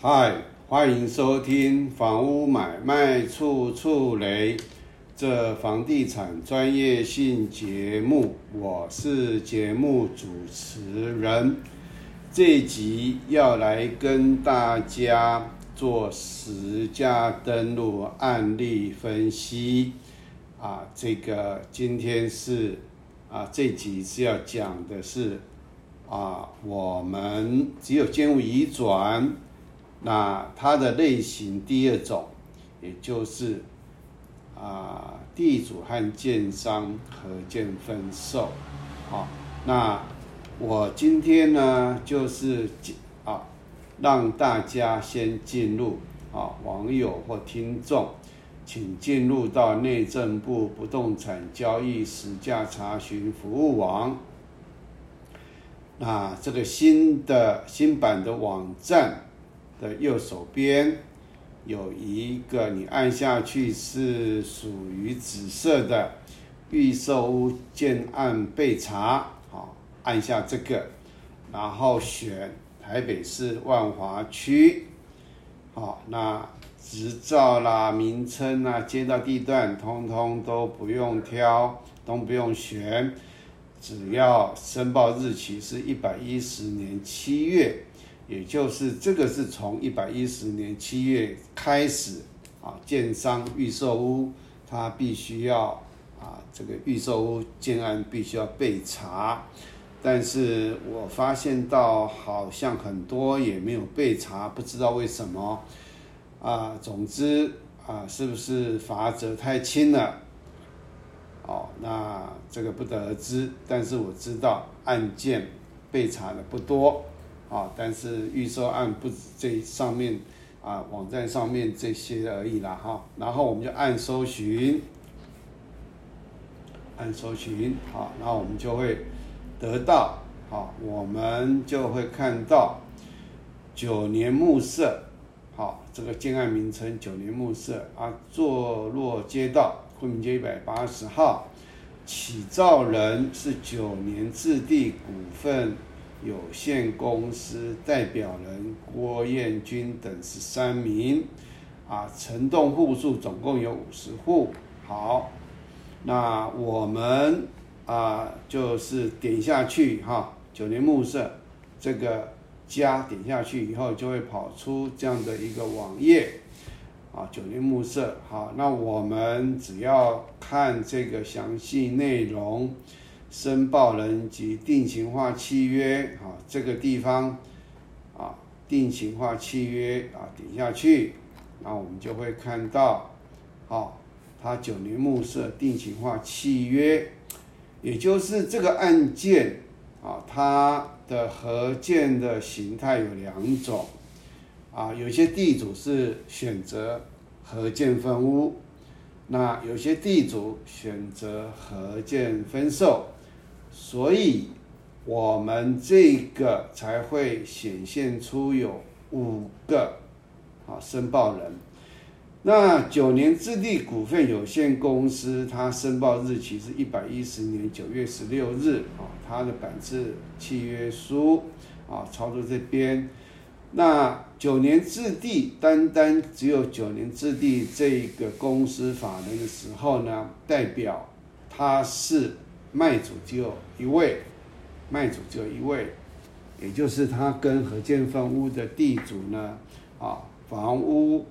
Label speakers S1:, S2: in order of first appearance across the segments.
S1: 嗨，欢迎收听房屋买卖处处雷这房地产专业性节目，我是节目主持人。这集要来跟大家做实价登录案例分析啊，这个今天是啊，这集是要讲的是啊，我们只有建物移转。那它的类型第二种，也就是啊地主和建商合建分售，好，那我今天呢就是啊让大家先进入啊网友或听众，请进入到内政部不动产交易实价查询服务网，那这个新的新版的网站。的右手边有一个，你按下去是属于紫色的预售屋建案备查，好，按下这个，然后选台北市万华区，好，那执照啦、名称啊、街道地段，通通都不用挑，都不用选，只要申报日期是一百一十年七月。也就是这个是从一百一十年七月开始啊，建商预售屋，它必须要啊，这个预售屋建案必须要备查，但是我发现到好像很多也没有备查，不知道为什么啊。总之啊，是不是罚则太轻了？哦，那这个不得而知。但是我知道案件备查的不多。啊，但是预售案不止这上面啊，网站上面这些而已啦哈。然后我们就按搜寻，按搜寻，好，然后我们就会得到，好，我们就会看到九年暮色，好，这个建案名称九年暮色啊，坐落街道惠民街一百八十号，起造人是九年置地股份。有限公司代表人郭彦军等十三名，啊，承栋户数总共有五十户。好，那我们啊，就是点下去哈，九年暮色这个加点下去以后，就会跑出这样的一个网页，啊，九年暮色。好，那我们只要看这个详细内容。申报人及定型化契约，啊，这个地方，啊，定型化契约，啊，点下去，那我们就会看到，好，它九年目设定型化契约，也就是这个案件，啊，它的合建的形态有两种，啊，有些地主是选择合建分屋，那有些地主选择合建分售。所以，我们这个才会显现出有五个啊申报人。那九年置地股份有限公司，它申报日期是一百一十年九月十六日啊，它的版字契约书啊，操作这边。那九年置地，单单只有九年置地这个公司法人的时候呢，代表它是。卖主只有一位，卖主只有一位，也就是他跟何建分屋的地主呢，啊，房屋，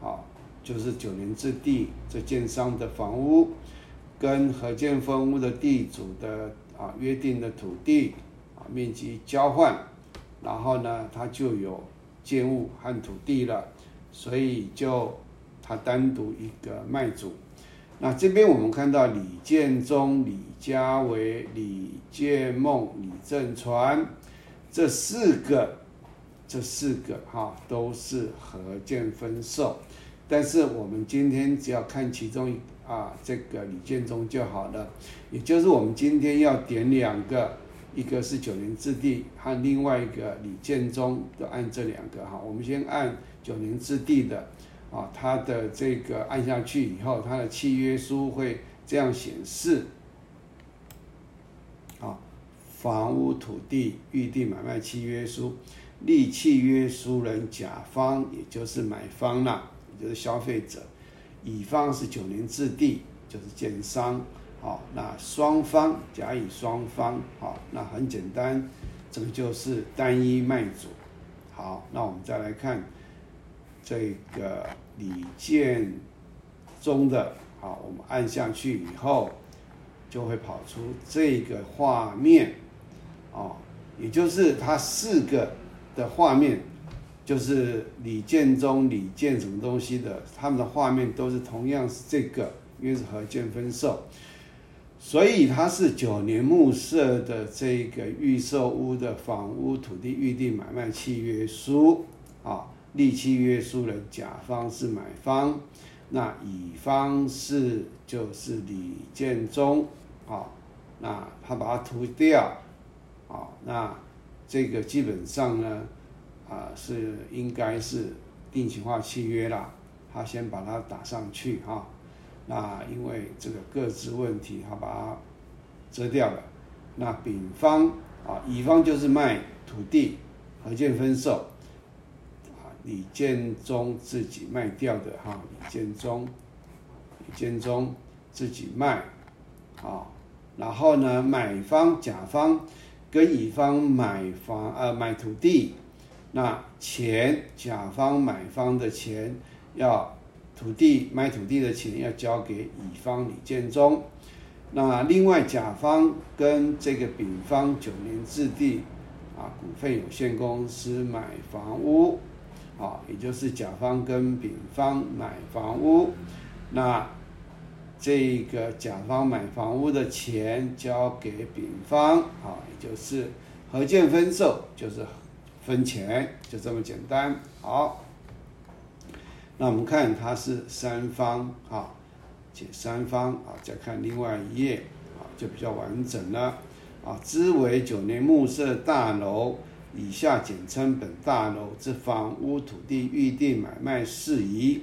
S1: 啊，就是九年之地这建商的房屋，跟何建分屋的地主的啊约定的土地啊面积交换，然后呢，他就有建物和土地了，所以就他单独一个卖主。那这边我们看到李建忠、李家维、李建梦、李正传这四个，这四个哈都是合建分售，但是我们今天只要看其中一啊这个李建忠就好了，也就是我们今天要点两个，一个是九年置地和另外一个李建忠，都按这两个哈，我们先按九年置地的。啊，它的这个按下去以后，它的契约书会这样显示。啊，房屋土地预定买卖契约书，立契约书人甲方，也就是买方啦，也就是消费者；乙方是九年制地，就是建商。好，那双方甲乙双方，好，那很简单，这个就是单一卖主。好，那我们再来看这个李建中的，好，我们按下去以后，就会跑出这个画面，哦，也就是它四个的画面，就是李建中、李建什么东西的，他们的画面都是同样是这个，因为是合建分售。所以它是九年目设的这个预售屋的房屋土地预定买卖契约书啊，立契约束人甲方是买方，那乙方是就是李建忠啊，那他把它涂掉啊，那这个基本上呢啊是应该是定型化契约啦，他先把它打上去哈。那因为这个各自问题，他把它遮掉了。那丙方啊，乙方就是卖土地合建分售，李建忠自己卖掉的哈，李建忠，李建忠自己卖，啊，然后呢，买方甲方跟乙方买房呃买土地，那钱甲方买方的钱要。土地买土地的钱要交给乙方李建忠，那另外甲方跟这个丙方九年置地啊股份有限公司买房屋，啊，也就是甲方跟丙方买房屋，那这个甲方买房屋的钱交给丙方，啊，也就是合建分售，就是分钱，就这么简单，好。那我们看它是三方啊，且三方啊，再看另外一页啊，就比较完整了啊。知为九年暮色大楼以下简称本大楼之房屋土地预定买卖事宜，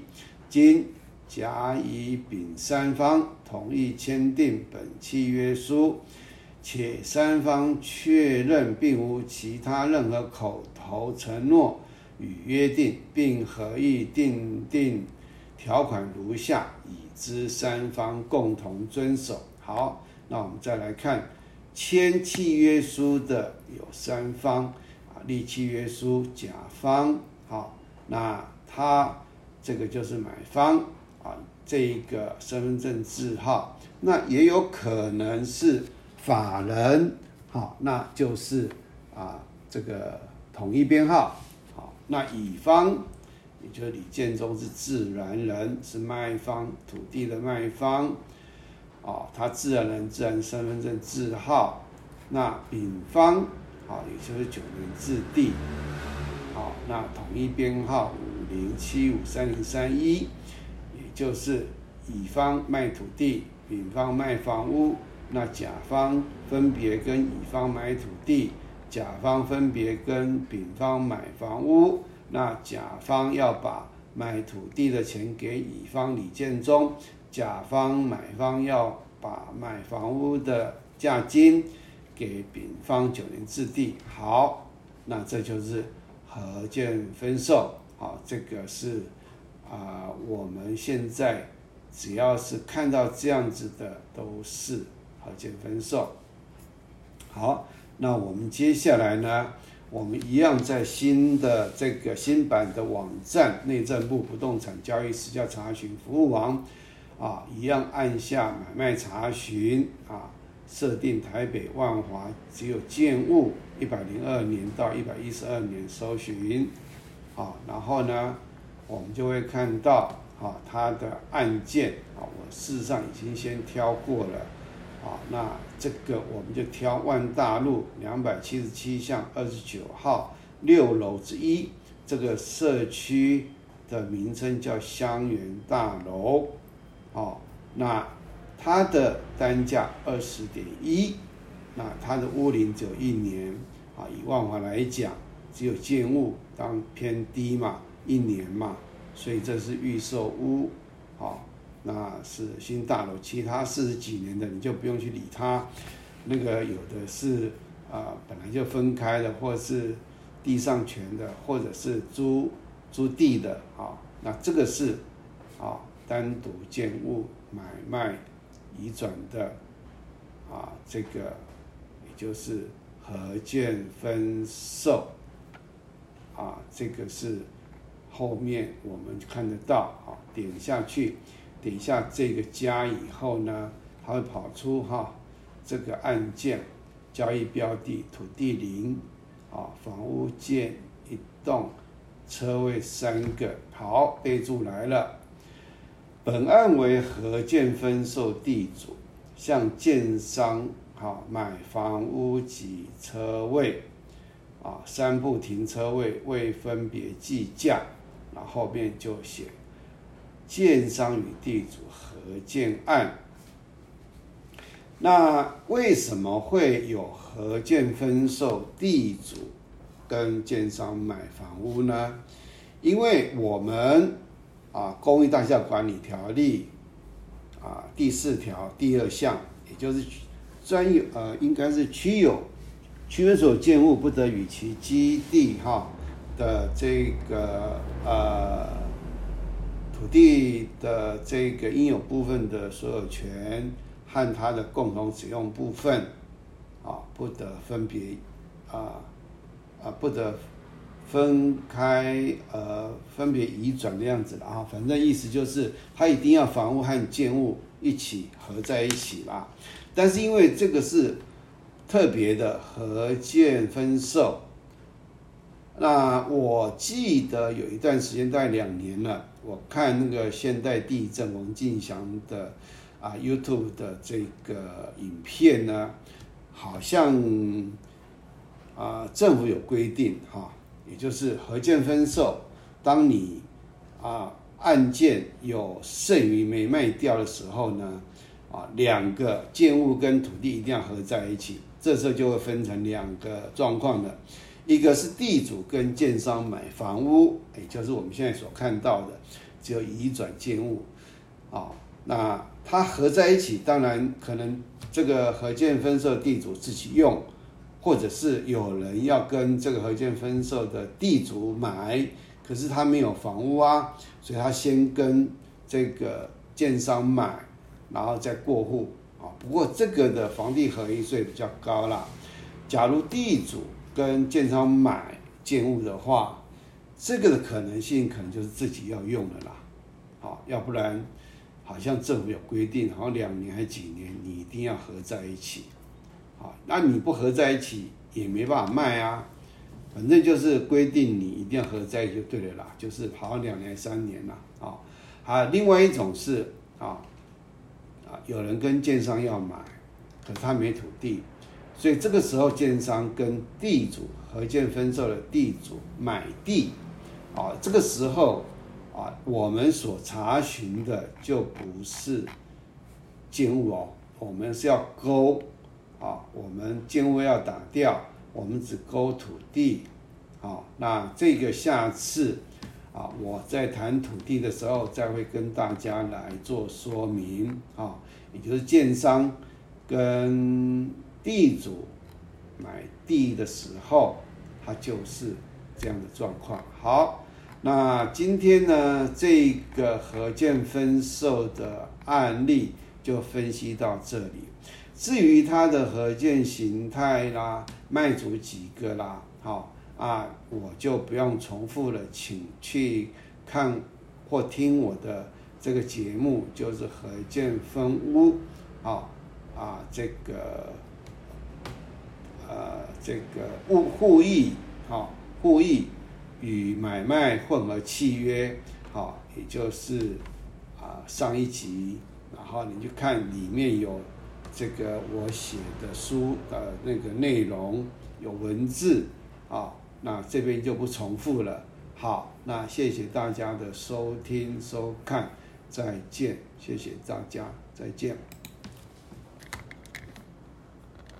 S1: 经甲乙丙三方同意签订本契约书，且三方确认并无其他任何口头承诺。与约定，并合意订定条款如下，以知三方共同遵守。好，那我们再来看签契约书的有三方，立契约书甲方，好，那他这个就是买方啊，这一个身份证字号，那也有可能是法人，好，那就是啊这个统一编号好。那乙方，也就是李建忠是自然人，是卖方土地的卖方，啊，他自然人自然身份证字号。那丙方，啊，也就是九年制地，好，那统一编号五零七五三零三一，也就是乙方卖土地，丙方卖房屋，那甲方分别跟乙方买土地。甲方分别跟丙方买房屋，那甲方要把买土地的钱给乙方李建忠，甲方买方要把买房屋的价金给丙方九年置地。好，那这就是合建分售。好，这个是啊，我们现在只要是看到这样子的，都是合建分售。好。那我们接下来呢？我们一样在新的这个新版的网站内政部不动产交易实价查询服务网啊，一样按下买卖查询啊，设定台北万华只有建物一百零二年到一百一十二年搜寻啊，然后呢，我们就会看到啊，它的案件啊，我事实上已经先挑过了。啊，那这个我们就挑万大路两百七十七巷二十九号六楼之一，这个社区的名称叫香园大楼。哦，那它的单价二十点一，那它的屋龄只有一年，啊，以万华来讲，只有建物当偏低嘛，一年嘛，所以这是预售屋，好。那是新大楼，其他四十几年的你就不用去理它。那个有的是啊，本来就分开的，或是地上权的，或者是租租地的啊，那这个是啊单独建物买卖移转的啊，这个也就是合建分售啊，这个是后面我们看得到啊，点下去，点下这个加以后呢，它会跑出哈这个案件交易标的土地零。啊，房屋建一栋，车位三个，好，备注来了。本案为合建分售地主向建商好买房屋及车位，啊，三部停车位未分别计价，那后面就写建商与地主合建案。那为什么会有合建分售地主跟建商买房屋呢？因为我们啊《公益大厦管理条例》啊第四条第二项，也就是专有呃应该是区有区分所建物不得与其基地哈的这个呃土地的这个应有部分的所有权。和它的共同使用部分，啊，不得分别，啊，啊，不得分开，呃，分别移转的样子了啊。反正意思就是，它一定要房屋和建物一起合在一起啦。但是因为这个是特别的合建分售，那我记得有一段时间，大概两年了，我看那个现代地震王进祥的。啊，YouTube 的这个影片呢，好像啊，政府有规定哈，也就是合建分售，当你啊案件有剩余没卖掉的时候呢，啊，两个建物跟土地一定要合在一起，这时候就会分成两个状况了，一个是地主跟建商买房屋，也就是我们现在所看到的，只有移转建物，啊。那它合在一起，当然可能这个合建分售地主自己用，或者是有人要跟这个合建分售的地主买，可是他没有房屋啊，所以他先跟这个建商买，然后再过户啊。不过这个的房地合一税比较高啦。假如地主跟建商买建物的话，这个的可能性可能就是自己要用的啦，好，要不然。好像政府有规定，好像两年还几年，你一定要合在一起，啊，那你不合在一起也没办法卖啊，反正就是规定你一定要合在一起就对了啦，就是好两年三年啦，啊，啊，另外一种是啊，啊，有人跟建商要买，可是他没土地，所以这个时候建商跟地主合建分售的地主买地，啊，这个时候。啊，我们所查询的就不是建物哦，我们是要勾啊，我们建物要打掉，我们只勾土地。好，那这个下次啊，我在谈土地的时候再会跟大家来做说明啊，也就是建商跟地主买地的时候，它就是这样的状况。好。那今天呢，这个合建分售的案例就分析到这里。至于它的合建形态啦、卖主几个啦，好啊，我就不用重复了，请去看或听我的这个节目，就是合建分屋，好啊，这个呃，这个物互益，好互益。与买卖混合契约，好，也就是啊上一集，然后你就看里面有这个我写的书的那个内容，有文字啊，那这边就不重复了。好，那谢谢大家的收听收看，再见，谢谢大家，再见。